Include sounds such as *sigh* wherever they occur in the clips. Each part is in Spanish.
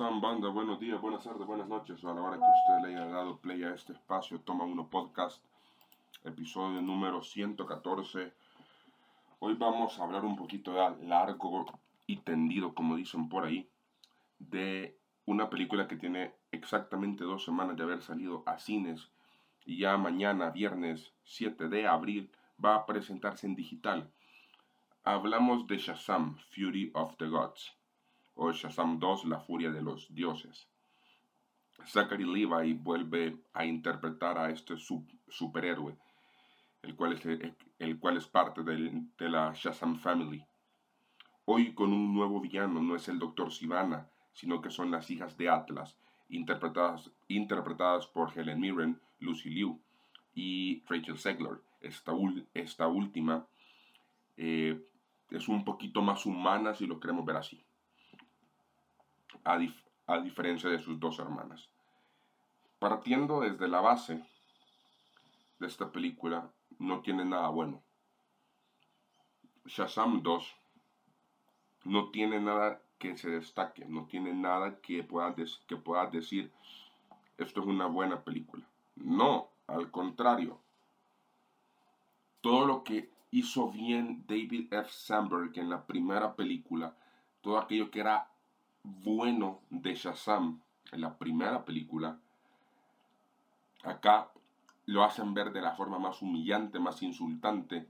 están, banda? Buenos días, buenas tardes, buenas noches. A la hora que usted le haya dado play a este espacio, Toma Uno Podcast, episodio número 114. Hoy vamos a hablar un poquito de largo y tendido, como dicen por ahí, de una película que tiene exactamente dos semanas de haber salido a cines y ya mañana, viernes 7 de abril, va a presentarse en digital. Hablamos de Shazam, Fury of the Gods o Shazam 2, La Furia de los Dioses. Zachary Levi vuelve a interpretar a este superhéroe, el cual es, el cual es parte de, la Shazam Family. Hoy con un nuevo villano, no es el Dr. Sivana, sino que son las hijas de Atlas, interpretadas, interpretadas por Helen Mirren, Lucy Liu y Rachel Segler. Esta, esta última eh, es un poquito más humana si lo queremos ver así a, diferencia de sus dos hermanas. Partiendo desde la base de esta película, no tiene nada bueno. Shazam 2 no tiene nada que se destaque, no tiene nada que pueda, que pueda decir esto es una buena película. No, al contrario. Todo lo que hizo bien David F. Sandberg en la primera película, todo aquello que era bueno de Shazam en la primera película, acá lo hacen ver de la forma más humillante, más insultante,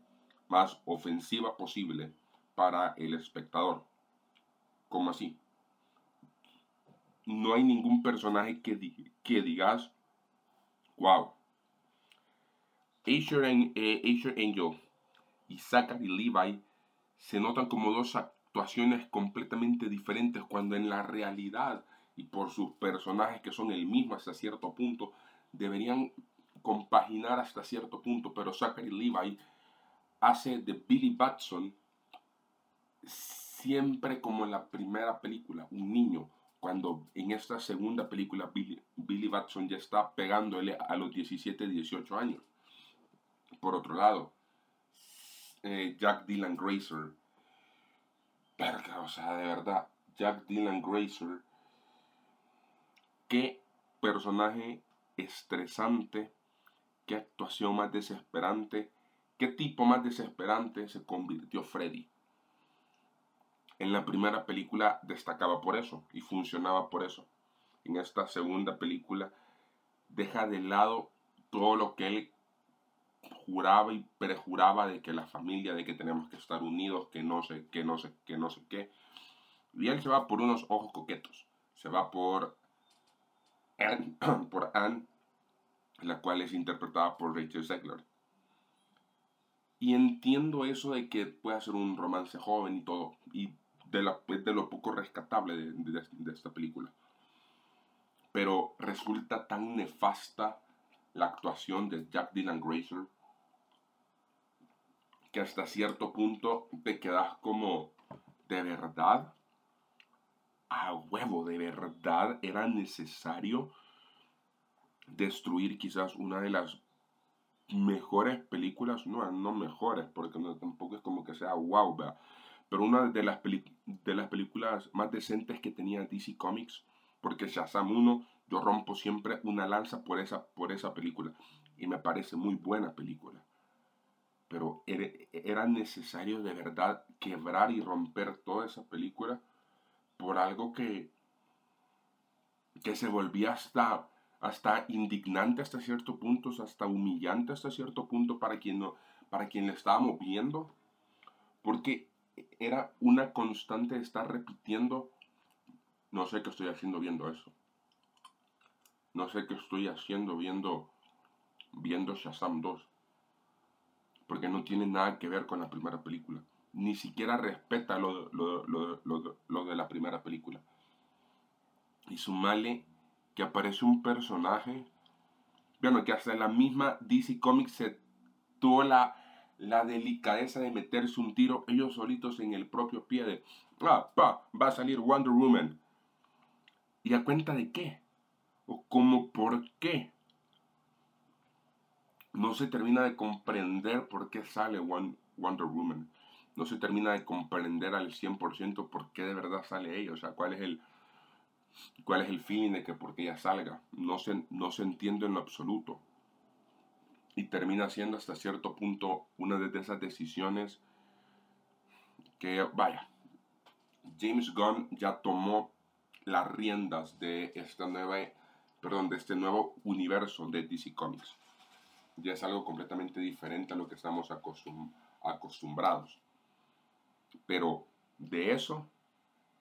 más ofensiva posible para el espectador. ¿Cómo así? No hay ningún personaje que, que digas, wow. Asher, eh, Angel y Zachary Levi se notan como dos actuaciones completamente diferentes cuando en la realidad y por sus personajes que son el mismo hasta cierto punto deberían compaginar hasta cierto punto pero Zachary Levi hace de Billy Batson siempre como en la primera película un niño cuando en esta segunda película Billy, Billy Batson ya está pegándole a los 17 18 años. Por otro lado eh, Jack Dylan Grazer Verga, o sea, de verdad, Jack Dylan Grazer, qué personaje estresante, qué actuación más desesperante, qué tipo más desesperante se convirtió Freddy. En la primera película destacaba por eso y funcionaba por eso. En esta segunda película deja de lado todo lo que él juraba y prejuraba de que la familia, de que tenemos que estar unidos, que no sé, que no sé, que no sé qué. Y él se va por unos ojos coquetos. Se va por Anne, *clears throat* por Anne la cual es interpretada por Rachel Zegler. Y entiendo eso de que puede ser un romance joven y todo, y de, lo poco rescatable de esta película. Pero resulta tan nefasta la actuación de Jack Dylan Grazer que hasta cierto punto te quedas como, ¿de verdad? A huevo, ¿de verdad era necesario destruir quizás una de las mejores películas? No, no mejores, porque tampoco es como que sea wow, pero una de las, de las películas más decentes que tenía DC Comics, porque Shazam 1 yo rompo siempre una lanza por esa, por esa película. Y me parece muy buena película. Pero era necesario de verdad quebrar y romper toda esa película por algo que, que se volvía hasta, hasta indignante hasta cierto punto, hasta humillante hasta cierto punto para quien, no, para quien le estábamos viendo, porque era una constante estar repitiendo, no sé qué estoy haciendo viendo eso, no sé qué estoy haciendo viendo, viendo Shazam 2 porque no tiene nada que ver con la primera película. Ni siquiera respeta lo, de la primera película. Y sumale que aparece un personaje, bueno, que hasta la misma DC Comics se tuvo la, la delicadeza de meterse un tiro ellos solitos en el propio pie de, ah, pa, va a salir Wonder Woman. ¿Y a cuenta de qué? ¿O cómo por qué? no se termina de comprender por qué sale Wonder Woman. No se termina de comprender al 100% por qué de verdad sale ella. O sea, cuál es el, ¿Cuál es el fin de que porque ella salga? No se, no se entiende en lo absoluto. Y termina siendo hasta cierto punto una de esas decisiones que, vaya, James Gunn ya tomó las riendas de esta nueva, perdón, de este nuevo universo de DC Comics. Ya es algo completamente diferente a lo que estamos acostumbrados. Pero de eso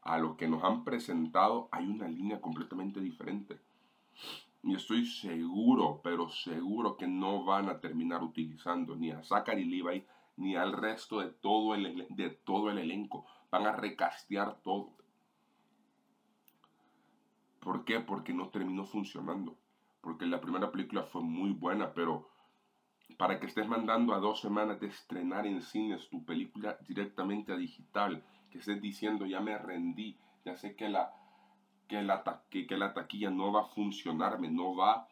a lo que nos han presentado hay una línea completamente diferente. Y estoy seguro, pero seguro que no van a terminar utilizando ni a Zachary Levi ni al resto de todo el, de todo el elenco. Van a recastear todo. ¿Por qué? Porque no terminó funcionando. Porque la primera película fue muy buena, pero para que estés mandando a dos semanas de estrenar en cines tu película directamente a digital, que estés diciendo ya me rendí, ya sé que la, que la, que, la taquilla no va a funcionarme, no va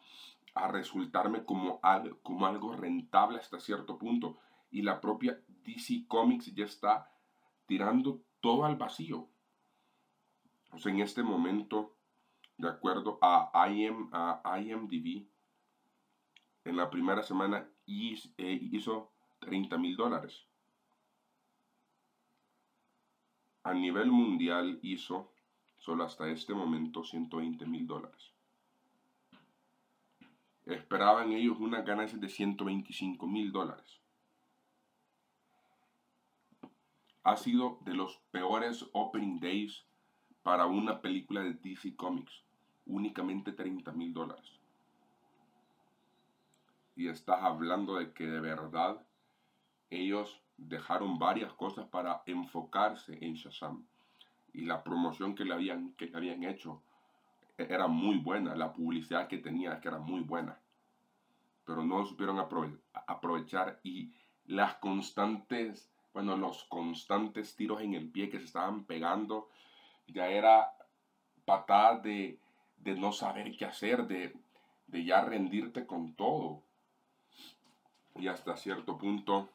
a resultarme como, como algo rentable hasta cierto punto. Y la propia DC Comics ya está tirando todo al vacío. O sea, en este momento, de acuerdo a, IM, a IMDb, en la primera semana eh, hizo 30 mil dólares. A nivel mundial hizo solo hasta este momento 120 mil dólares. Esperaban ellos una ganancia de 125 mil dólares. Ha sido de los peores opening days para una película de DC Comics. Únicamente 30 mil dólares y estás hablando de que de verdad ellos dejaron varias cosas para enfocarse en Shazam. Y la promoción que le habían, que habían hecho era muy buena, la publicidad que tenía que era muy buena. Pero no supieron aprovechar y las constantes, bueno, los constantes tiros en el pie que se estaban pegando, ya era patada de, no saber qué hacer, de, de ya rendirte con todo y hasta cierto punto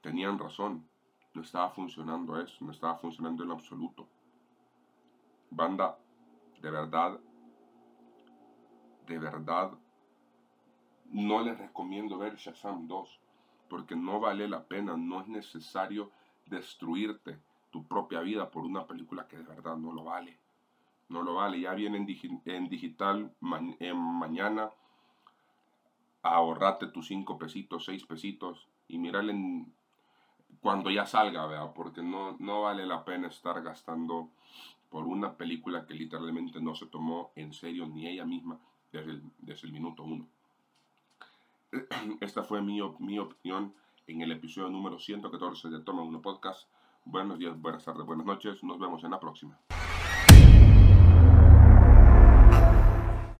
tenían razón. No estaba funcionando eso, no estaba funcionando en absoluto. Banda, de verdad, de verdad, no les recomiendo ver Shazam 2, porque no vale la pena, no es necesario destruirte tu propia vida por una película que de verdad no lo vale. No lo vale, ya viene en, digital en mañana ahorrate tus cinco pesitos, seis pesitos y mírale cuando ya salga, ¿verdad? Porque no, no vale la pena estar gastando por una película que literalmente no se tomó en serio ni ella misma desde el, desde el minuto uno. *clears throat* Esta fue mi, mi opinión en el episodio número 114 de Toma Uno Podcast. Buenos días, buenas tardes, buenas noches. Nos vemos en la próxima.